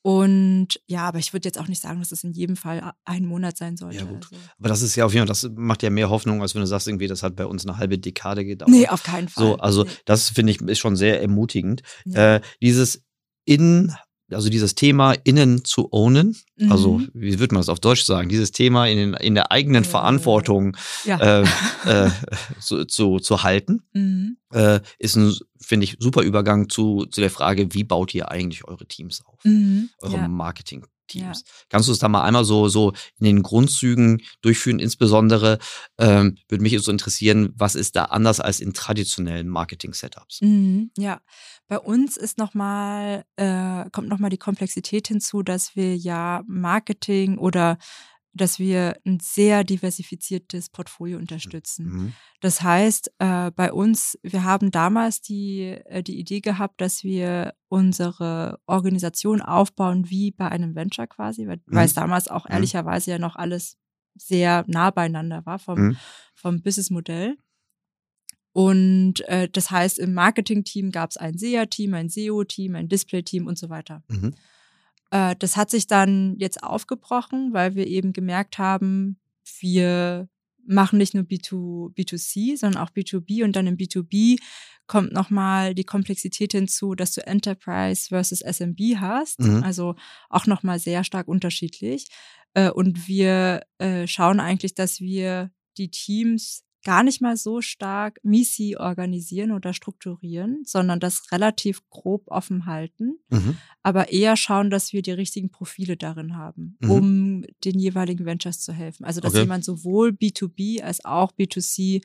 Und ja, aber ich würde jetzt auch nicht sagen, dass es in jedem Fall ein Monat sein sollte. Ja, gut. Also. Aber das ist ja auf jeden Fall, das macht ja mehr Hoffnung, als wenn du sagst, irgendwie, das hat bei uns eine halbe Dekade gedauert. Nee, auf keinen Fall. So, also nee. das finde ich ist schon sehr ermutigend. Ja. Äh, dieses in also dieses Thema innen zu ownen, also mhm. also wie würde man das auf Deutsch sagen, dieses Thema in, den, in der eigenen Verantwortung ja. äh, äh, zu, zu, zu halten, mhm. äh, ist ein, finde ich, super Übergang zu, zu der Frage, wie baut ihr eigentlich eure Teams auf, mhm. eure ja. Marketing. Teams. Ja. Kannst du es da mal einmal so, so in den Grundzügen durchführen? Insbesondere ähm, würde mich so interessieren, was ist da anders als in traditionellen Marketing-Setups? Mhm, ja, bei uns ist noch mal, äh, kommt nochmal die Komplexität hinzu, dass wir ja Marketing oder dass wir ein sehr diversifiziertes Portfolio unterstützen. Mhm. Das heißt, äh, bei uns, wir haben damals die, äh, die Idee gehabt, dass wir unsere Organisation aufbauen wie bei einem Venture quasi, weil, mhm. weil es damals auch mhm. ehrlicherweise ja noch alles sehr nah beieinander war vom, mhm. vom Businessmodell. Und äh, das heißt, im Marketing-Team gab es ein SEA-Team, ein SEO-Team, ein Display-Team und so weiter. Mhm. Äh, das hat sich dann jetzt aufgebrochen, weil wir eben gemerkt haben, wir machen nicht nur B2, B2C, sondern auch B2B und dann im B2B kommt nochmal die Komplexität hinzu, dass du Enterprise versus SMB hast, mhm. also auch nochmal sehr stark unterschiedlich. Äh, und wir äh, schauen eigentlich, dass wir die Teams gar nicht mal so stark Misi organisieren oder strukturieren, sondern das relativ grob offen halten, mhm. aber eher schauen, dass wir die richtigen Profile darin haben, mhm. um den jeweiligen Ventures zu helfen. Also dass okay. jemand sowohl B2B als auch B2C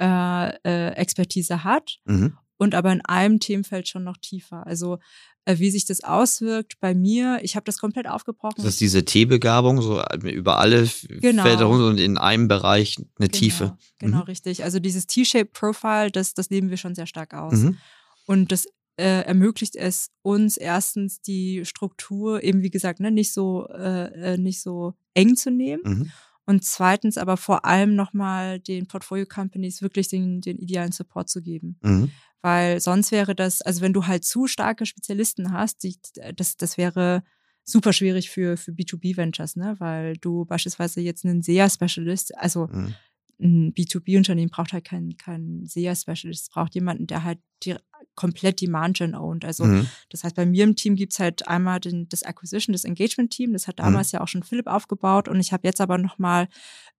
äh, äh, Expertise hat mhm. und aber in einem Themenfeld schon noch tiefer. Also wie sich das auswirkt bei mir. Ich habe das komplett aufgebrochen. Das ist diese T-Begabung, so äh, über alle genau. Felder und in einem Bereich eine genau. Tiefe. Genau, mhm. richtig. Also dieses T-Shaped Profile, das, das leben wir schon sehr stark aus. Mhm. Und das äh, ermöglicht es uns erstens die Struktur eben wie gesagt ne, nicht so äh, äh nicht so eng zu nehmen mhm. und zweitens aber vor allem nochmal den Portfolio Companies wirklich den, den idealen Support zu geben. Mhm. Weil sonst wäre das, also wenn du halt zu starke Spezialisten hast, die, das, das wäre super schwierig für, für B2B-Ventures, ne? Weil du beispielsweise jetzt einen SEA-Specialist, also mhm. Ein B2B-Unternehmen braucht halt keinen kein SEA-Specialist, es braucht jemanden, der halt die, komplett die Margin owned. Also mhm. das heißt, bei mir im Team gibt's halt einmal den, das Acquisition, das Engagement-Team, das hat damals mhm. ja auch schon Philipp aufgebaut und ich habe jetzt aber nochmal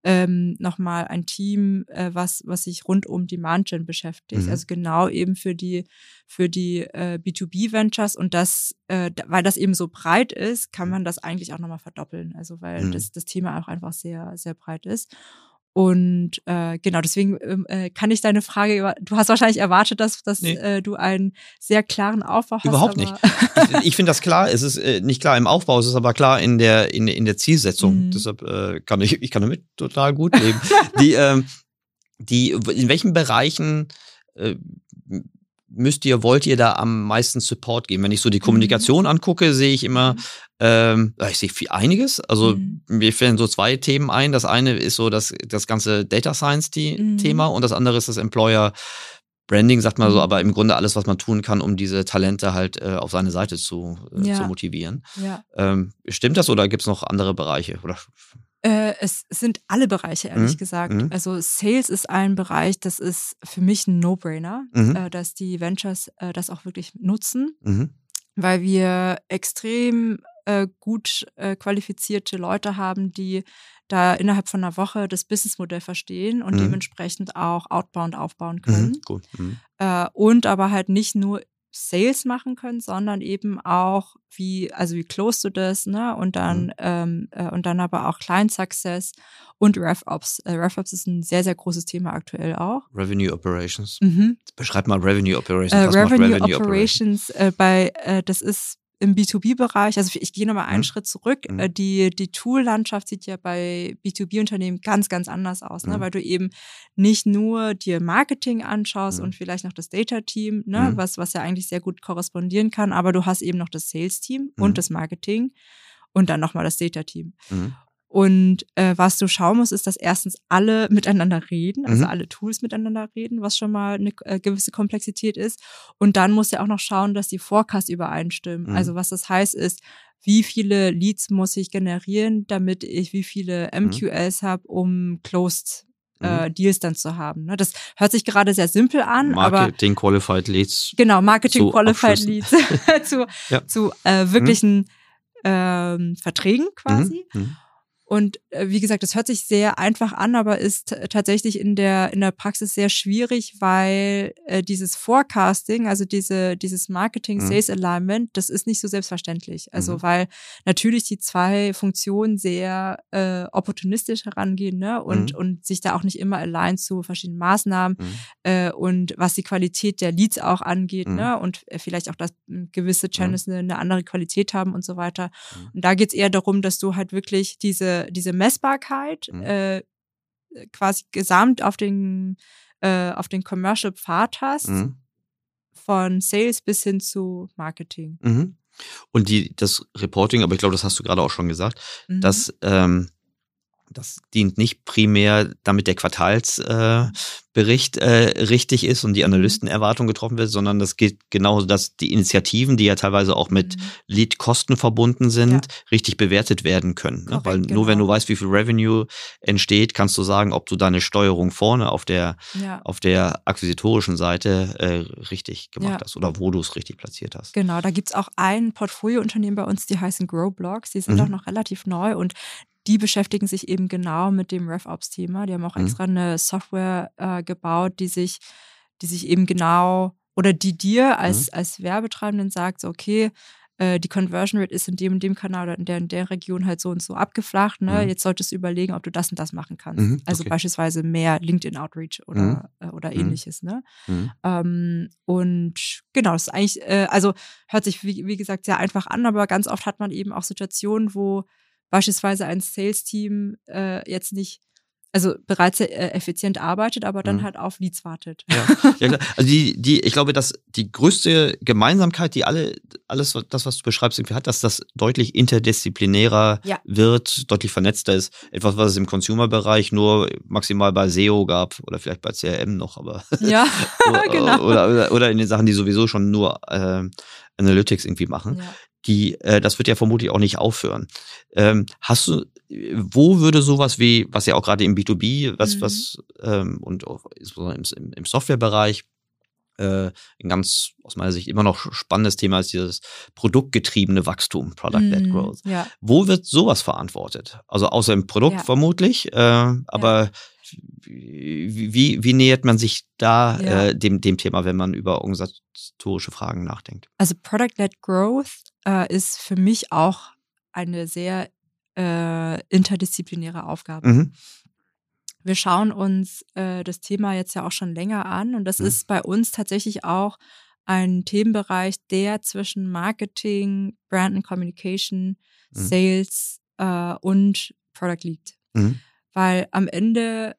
ähm, noch ein Team, äh, was, was sich rund um die Margin beschäftigt. Mhm. Also genau eben für die, für die äh, B2B-Ventures und das, äh, weil das eben so breit ist, kann man das eigentlich auch nochmal verdoppeln. Also weil mhm. das, das Thema auch einfach sehr, sehr breit ist. Und äh, genau, deswegen ähm, äh, kann ich deine Frage, du hast wahrscheinlich erwartet, dass, dass nee. äh, du einen sehr klaren Aufbau hast. Überhaupt nicht. Ich, ich finde das klar. Es ist äh, nicht klar im Aufbau, es ist aber klar in der, in, in der Zielsetzung. Mhm. Deshalb äh, kann ich, ich kann damit total gut leben. die, ähm, die, in welchen Bereichen äh, müsst ihr, wollt ihr da am meisten Support geben? Wenn ich so die mhm. Kommunikation mhm. angucke, sehe ich immer, mhm. ähm, ich sehe viel einiges. Also mhm. mir fällen so zwei Themen ein. Das eine ist so das, das ganze Data Science mhm. Thema und das andere ist das Employer Branding, sagt man so, mhm. aber im Grunde alles, was man tun kann, um diese Talente halt äh, auf seine Seite zu, äh, ja. zu motivieren. Ja. Ähm, stimmt das oder gibt es noch andere Bereiche? Oder äh, es sind alle Bereiche, ehrlich mhm. gesagt. Mhm. Also Sales ist ein Bereich, das ist für mich ein No-Brainer, mhm. äh, dass die Ventures äh, das auch wirklich nutzen, mhm. weil wir extrem äh, gut äh, qualifizierte Leute haben, die da innerhalb von einer Woche das Businessmodell verstehen und mhm. dementsprechend auch outbound aufbauen mhm. können. Cool. Äh, und aber halt nicht nur Sales machen können, sondern eben auch wie, also wie close du das, ne? Und dann, mhm. ähm, äh, und dann aber auch Client Success und RevOps. Äh, RevOps ist ein sehr, sehr großes Thema aktuell auch. Revenue Operations. Mhm. Beschreib mal Revenue Operations. Äh, Revenue, Revenue, Operations, Operations? Äh, bei, äh, das ist im B2B-Bereich, also ich gehe nochmal einen mhm. Schritt zurück, mhm. Äh, die, die Tool-Landschaft sieht ja bei B2B-Unternehmen ganz, ganz anders aus, ne? Mhm. weil du eben nicht nur dir Marketing anschaust mhm. und vielleicht noch das Data-Team, ne? Mhm. was, was ja eigentlich sehr gut korrespondieren kann, aber du hast eben noch das Sales-Team und mhm. das Marketing und dann nochmal das Data-Team. Und äh, was du schauen musst, ist, dass erstens alle miteinander reden, also mhm. alle Tools miteinander reden, was schon mal eine äh, gewisse Komplexität ist. Und dann musst du auch noch schauen, dass die Forecast übereinstimmen. Mhm. Also was das heißt ist, wie viele Leads muss ich generieren, damit ich wie viele MQLs mhm. habe, um Closed äh, mhm. Deals dann zu haben. Ne? Das hört sich gerade sehr simpel an, Marketing aber Qualified Leads. Genau, Marketing Qualified Leads zu, ja. zu äh, wirklichen mhm. ähm, Verträgen quasi. Mhm. Mhm. Und äh, wie gesagt, das hört sich sehr einfach an, aber ist tatsächlich in der in der Praxis sehr schwierig, weil äh, dieses Forecasting, also diese dieses Marketing mhm. Sales Alignment, das ist nicht so selbstverständlich. Also mhm. weil natürlich die zwei Funktionen sehr äh, opportunistisch herangehen, ne und mhm. und sich da auch nicht immer allein zu verschiedenen Maßnahmen mhm. äh, und was die Qualität der Leads auch angeht, ne mhm. und äh, vielleicht auch dass gewisse Channels eine, eine andere Qualität haben und so weiter. Mhm. Und da geht's eher darum, dass du halt wirklich diese diese, Messbarkeit mhm. äh, quasi gesamt auf den, äh, auf den Commercial Pfad hast, mhm. von Sales bis hin zu Marketing. Mhm. Und die, das Reporting, aber ich glaube, das hast du gerade auch schon gesagt, mhm. dass ähm, das dient nicht primär, damit der Quartalsbericht äh, äh, richtig ist und die mhm. Analystenerwartung getroffen wird, sondern das geht genauso, dass die Initiativen, die ja teilweise auch mit mhm. Lead-Kosten verbunden sind, ja. richtig bewertet werden können. Ne? Weil genau. nur wenn du genau. weißt, wie viel Revenue entsteht, kannst du sagen, ob du deine Steuerung vorne auf der, ja. auf der akquisitorischen Seite äh, richtig gemacht ja. hast oder wo du es richtig platziert hast. Genau, da gibt's auch ein Portfoliounternehmen bei uns, die heißen Growblocks, die sind mhm. auch noch relativ neu und die beschäftigen sich eben genau mit dem RevOps-Thema. Die haben auch mhm. extra eine Software äh, gebaut, die sich, die sich eben genau oder die dir als, mhm. als Werbetreibenden sagt, so, okay, äh, die Conversion Rate ist in dem und dem Kanal oder in der, in der Region halt so und so abgeflacht. Ne? Mhm. Jetzt solltest du überlegen, ob du das und das machen kannst. Mhm, also okay. beispielsweise mehr LinkedIn Outreach oder, mhm. äh, oder mhm. ähnliches. Ne? Ähm, und genau, das ist eigentlich, äh, also hört sich wie, wie gesagt sehr einfach an, aber ganz oft hat man eben auch Situationen, wo beispielsweise ein Sales-Team äh, jetzt nicht also bereits äh, effizient arbeitet, aber dann mhm. halt auf Leads wartet. Ja, ja klar. Also die, die, ich glaube, dass die größte Gemeinsamkeit, die alle, alles, das, was du beschreibst, irgendwie hat, dass das deutlich interdisziplinärer ja. wird, deutlich vernetzter ist. Etwas, was es im Consumer-Bereich nur maximal bei SEO gab oder vielleicht bei CRM noch, aber ja, oder, genau. oder, oder, oder, in den Sachen, die sowieso schon nur äh, Analytics irgendwie machen. Ja. Die, äh, das wird ja vermutlich auch nicht aufhören. Ähm, hast du wo würde sowas wie, was ja auch gerade im B2B, was, mhm. was ähm, und auch im, im Softwarebereich äh, ein ganz aus meiner Sicht immer noch spannendes Thema ist dieses produktgetriebene Wachstum, Product-led mm, Growth. Ja. Wo wird sowas verantwortet? Also außer im Produkt ja. vermutlich, äh, aber ja. wie, wie nähert man sich da äh, dem, dem Thema, wenn man über organisatorische Fragen nachdenkt? Also Product-led Growth äh, ist für mich auch eine sehr äh, interdisziplinäre Aufgabe. Mhm. Wir schauen uns äh, das Thema jetzt ja auch schon länger an und das mhm. ist bei uns tatsächlich auch ein Themenbereich, der zwischen Marketing, Brand and Communication, mhm. Sales äh, und Product liegt. Mhm. Weil am Ende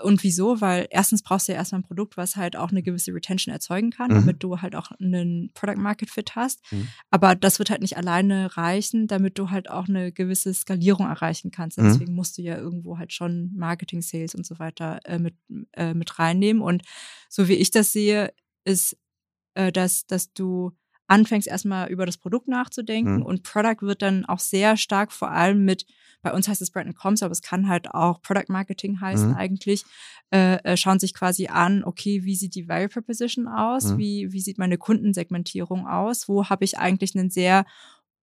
und wieso? Weil erstens brauchst du ja erstmal ein Produkt, was halt auch eine gewisse Retention erzeugen kann, mhm. damit du halt auch einen Product Market Fit hast. Mhm. Aber das wird halt nicht alleine reichen, damit du halt auch eine gewisse Skalierung erreichen kannst. Mhm. Deswegen musst du ja irgendwo halt schon Marketing, Sales und so weiter äh, mit, äh, mit reinnehmen. Und so wie ich das sehe, ist, äh, dass, dass du anfängst erstmal über das Produkt nachzudenken mhm. und Product wird dann auch sehr stark vor allem mit bei uns heißt es Brand Comms, aber es kann halt auch Product Marketing heißen mhm. eigentlich, äh, äh, schauen sich quasi an, okay, wie sieht die Value Proposition aus, mhm. wie, wie sieht meine Kundensegmentierung aus, wo habe ich eigentlich einen sehr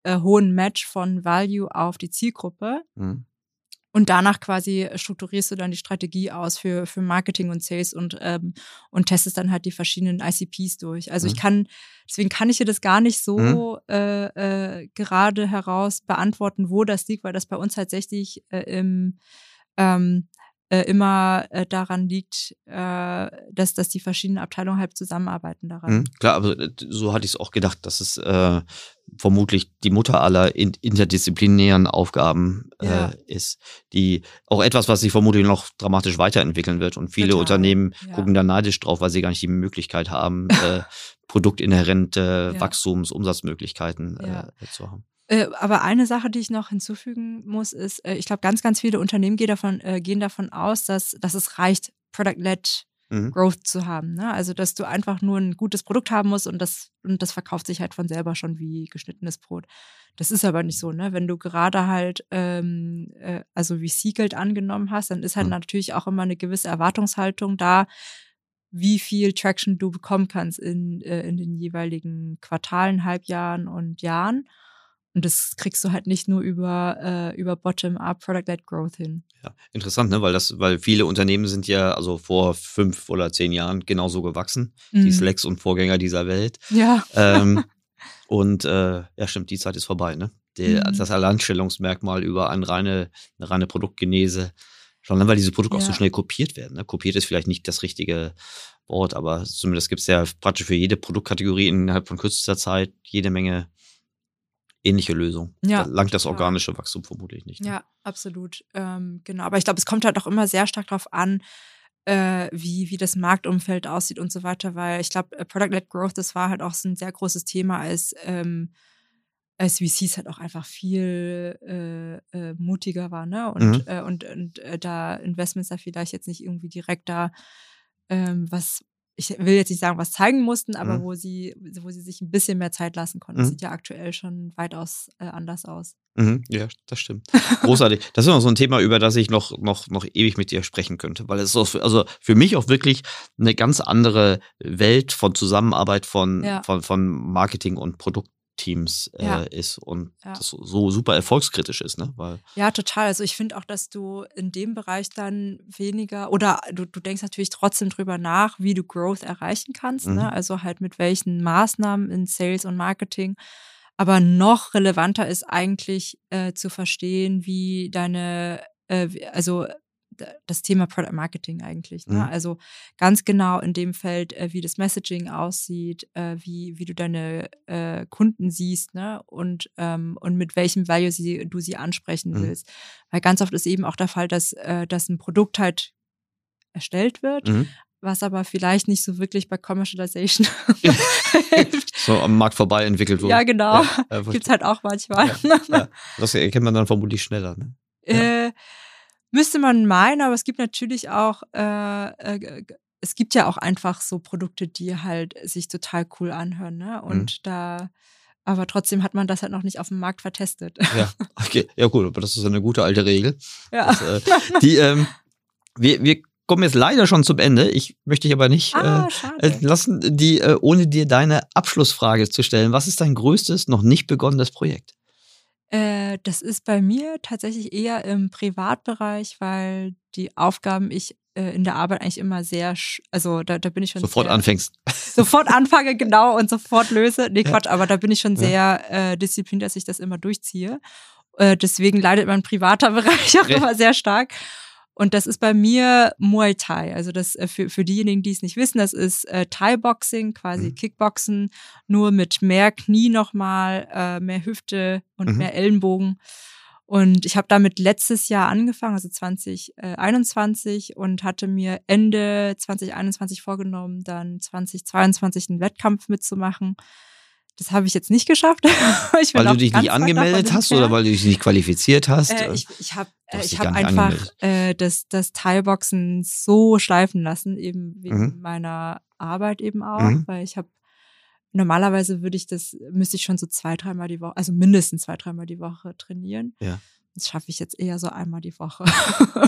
äh, hohen Match von Value auf die Zielgruppe. Mhm. Und danach quasi strukturierst du dann die Strategie aus für, für Marketing und Sales und, ähm, und testest dann halt die verschiedenen ICPs durch. Also mhm. ich kann, deswegen kann ich dir das gar nicht so mhm. äh, äh, gerade heraus beantworten, wo das liegt, weil das bei uns tatsächlich äh, im ähm, äh, immer äh, daran liegt, äh, dass, dass die verschiedenen Abteilungen halt zusammenarbeiten daran. Mhm, klar, aber äh, so hatte ich es auch gedacht, dass es äh, vermutlich die Mutter aller in, interdisziplinären Aufgaben äh, ja. ist, die auch etwas, was sich vermutlich noch dramatisch weiterentwickeln wird. Und viele Total. Unternehmen ja. gucken da neidisch drauf, weil sie gar nicht die Möglichkeit haben, äh, produktinhärente ja. Wachstums-, Umsatzmöglichkeiten äh, zu haben. Äh, aber eine Sache, die ich noch hinzufügen muss, ist, äh, ich glaube, ganz, ganz viele Unternehmen gehen davon, äh, gehen davon aus, dass, dass es reicht, Product-led mhm. Growth zu haben. Ne? Also, dass du einfach nur ein gutes Produkt haben musst und das, und das verkauft sich halt von selber schon wie geschnittenes Brot. Das ist aber nicht so, ne? Wenn du gerade halt, ähm, äh, also wie Seagate angenommen hast, dann ist halt mhm. natürlich auch immer eine gewisse Erwartungshaltung da, wie viel Traction du bekommen kannst in, äh, in den jeweiligen Quartalen, Halbjahren und Jahren. Und das kriegst du halt nicht nur über, äh, über Bottom-up Product-led Growth hin. Ja, interessant, ne? Weil das, weil viele Unternehmen sind ja also vor fünf oder zehn Jahren genauso gewachsen. Mhm. Die Slacks und Vorgänger dieser Welt. Ja. Ähm, und äh, ja, stimmt, die Zeit ist vorbei, ne? Der, mhm. Das Alleinstellungsmerkmal über eine reine, eine reine Produktgenese. Schon, weil diese Produkte ja. auch so schnell kopiert werden. Ne? Kopiert ist vielleicht nicht das richtige Wort, aber zumindest gibt es ja praktisch für jede Produktkategorie innerhalb von kürzester Zeit jede Menge ähnliche Lösung. Ja, da langt das organische Wachstum vermutlich nicht. Ne? Ja, absolut. Ähm, genau. Aber ich glaube, es kommt halt auch immer sehr stark darauf an, äh, wie, wie das Marktumfeld aussieht und so weiter, weil ich glaube, äh, Product-led Growth, das war halt auch so ein sehr großes Thema, als, ähm, als VCs halt auch einfach viel äh, äh, mutiger war, ne? Und, mhm. äh, und, und äh, da Investments da vielleicht jetzt nicht irgendwie direkt da ähm, was, ich will jetzt nicht sagen, was zeigen mussten, aber mhm. wo sie, wo sie sich ein bisschen mehr Zeit lassen konnten. Mhm. Sieht ja aktuell schon weitaus äh, anders aus. Mhm, ja, das stimmt. Großartig. Das ist immer so ein Thema, über das ich noch, noch, noch ewig mit dir sprechen könnte, weil es ist also für mich auch wirklich eine ganz andere Welt von Zusammenarbeit von, ja. von, von Marketing und Produkt Teams äh, ja. ist und ja. das so super erfolgskritisch ist, ne? Weil ja, total. Also ich finde auch, dass du in dem Bereich dann weniger oder du, du denkst natürlich trotzdem drüber nach, wie du Growth erreichen kannst, ne? mhm. ne? Also halt mit welchen Maßnahmen in Sales und Marketing. Aber noch relevanter ist eigentlich äh, zu verstehen, wie deine, äh, also das Thema Product Marketing eigentlich. Ne? Mhm. Also ganz genau in dem Feld, äh, wie das Messaging aussieht, äh, wie, wie du deine äh, Kunden siehst ne? und, ähm, und mit welchem Value sie, du sie ansprechen mhm. willst. Weil ganz oft ist eben auch der Fall, dass, äh, dass ein Produkt halt erstellt wird, mhm. was aber vielleicht nicht so wirklich bei Commercialization hilft. So am Markt vorbei entwickelt wurde. Ja, genau. Ja, Gibt es halt auch manchmal. Ja, ja. Das erkennt man dann vermutlich schneller. Ne? Äh, Müsste man meinen, aber es gibt natürlich auch, äh, äh, es gibt ja auch einfach so Produkte, die halt sich total cool anhören, ne? Und mhm. da, aber trotzdem hat man das halt noch nicht auf dem Markt vertestet. Ja, okay, ja gut, aber das ist eine gute alte Regel. Ja. Das, äh, die, ähm, wir, wir kommen jetzt leider schon zum Ende. Ich möchte dich aber nicht ah, äh, lassen, die, äh, ohne dir deine Abschlussfrage zu stellen. Was ist dein größtes, noch nicht begonnenes Projekt? Äh, das ist bei mir tatsächlich eher im Privatbereich, weil die Aufgaben ich äh, in der Arbeit eigentlich immer sehr, also da, da bin ich schon. Sofort sehr, anfängst. Sofort anfange, genau, und sofort löse. Nee, Quatsch, aber da bin ich schon sehr äh, diszipliniert, dass ich das immer durchziehe. Äh, deswegen leidet mein privater Bereich auch immer sehr stark. Und das ist bei mir Muay Thai. Also das äh, für, für diejenigen, die es nicht wissen, das ist äh, Thai-Boxing, quasi mhm. Kickboxen, nur mit mehr Knie nochmal, äh, mehr Hüfte und mhm. mehr Ellenbogen. Und ich habe damit letztes Jahr angefangen, also 2021, und hatte mir Ende 2021 vorgenommen, dann 2022 einen Wettkampf mitzumachen. Das habe ich jetzt nicht geschafft. weil du dich nicht angemeldet hast oder weil du dich nicht qualifiziert hast? Äh, ich ich habe äh, ich hab einfach äh, das, das Teilboxen so schleifen lassen, eben wegen mhm. meiner Arbeit eben auch, mhm. weil ich habe normalerweise würde ich das, müsste ich schon so zwei, dreimal die Woche, also mindestens zwei, dreimal die Woche trainieren. Ja. Das schaffe ich jetzt eher so einmal die Woche.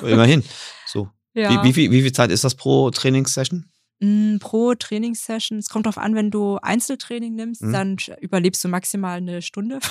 Immerhin. So. Ja. Wie, wie, wie viel Zeit ist das pro Trainingssession? Mm, pro Trainingssession, es kommt darauf an, wenn du Einzeltraining nimmst, mhm. dann überlebst du maximal eine Stunde.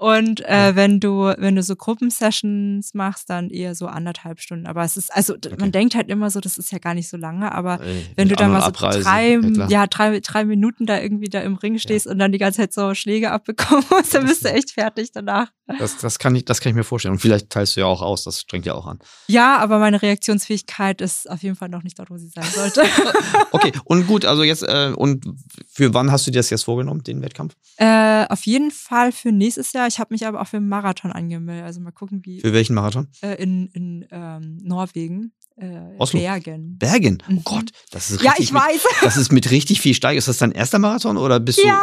Und äh, wenn du, wenn du so Gruppensessions machst, dann eher so anderthalb Stunden. Aber es ist, also okay. man denkt halt immer so, das ist ja gar nicht so lange, aber Ey, wenn du dann mal so drei, ja, ja, drei, drei Minuten da irgendwie da im Ring stehst ja. und dann die ganze Zeit so Schläge abbekommst, dann bist du echt fertig danach. Das, das, kann ich, das kann ich mir vorstellen. Und vielleicht teilst du ja auch aus, das strengt ja auch an. Ja, aber meine Reaktionsfähigkeit ist auf jeden Fall noch nicht dort, wo sie sein sollte. okay, und gut, also jetzt, äh, und für wann hast du dir das jetzt vorgenommen, den Wettkampf? Äh, auf jeden Fall für nächstes Jahr. Ich habe mich aber auch für einen Marathon angemeldet. Also mal gucken, wie. Für welchen Marathon? Äh, in in ähm, Norwegen. Äh, Oslo. Bergen. Bergen? Oh mhm. Gott, das ist richtig. Ja, ich mit, weiß. Das ist mit richtig viel Steig. Ist das dein erster Marathon oder bist du? Ja.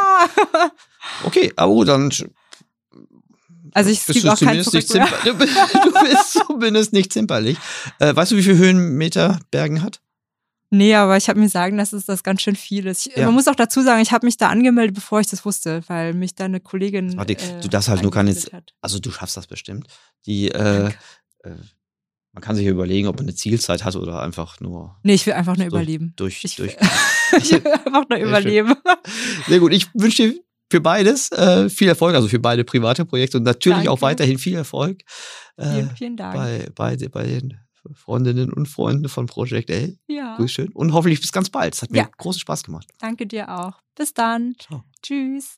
Okay, oh, dann. Also ich bist du auch kein nicht du, du bist zumindest nicht zimperlich. Äh, weißt du, wie viele Höhenmeter Bergen hat? Nee, aber ich habe mir sagen, dass es das ganz schön viel ist. Ich, ja. Man muss auch dazu sagen, ich habe mich da angemeldet, bevor ich das wusste, weil mich da eine Kollegin. Die, äh, du darfst halt nur keine. Also du schaffst das bestimmt. Die, äh, äh, man kann sich ja überlegen, ob man eine Zielzeit hat oder einfach nur. Nee, ich will einfach nur überleben. Durch, ich, durch. ich will einfach nur überleben. Sehr gut. Ich wünsche dir für beides äh, viel Erfolg, also für beide private Projekte und natürlich Danke. auch weiterhin viel Erfolg. Äh, vielen, vielen Dank. Bei, bei, bei den Freundinnen und Freunde von Project A. Ja. Grüß schön. Und hoffentlich bis ganz bald. Es hat mir ja. großen Spaß gemacht. Danke dir auch. Bis dann. Ciao. Tschüss.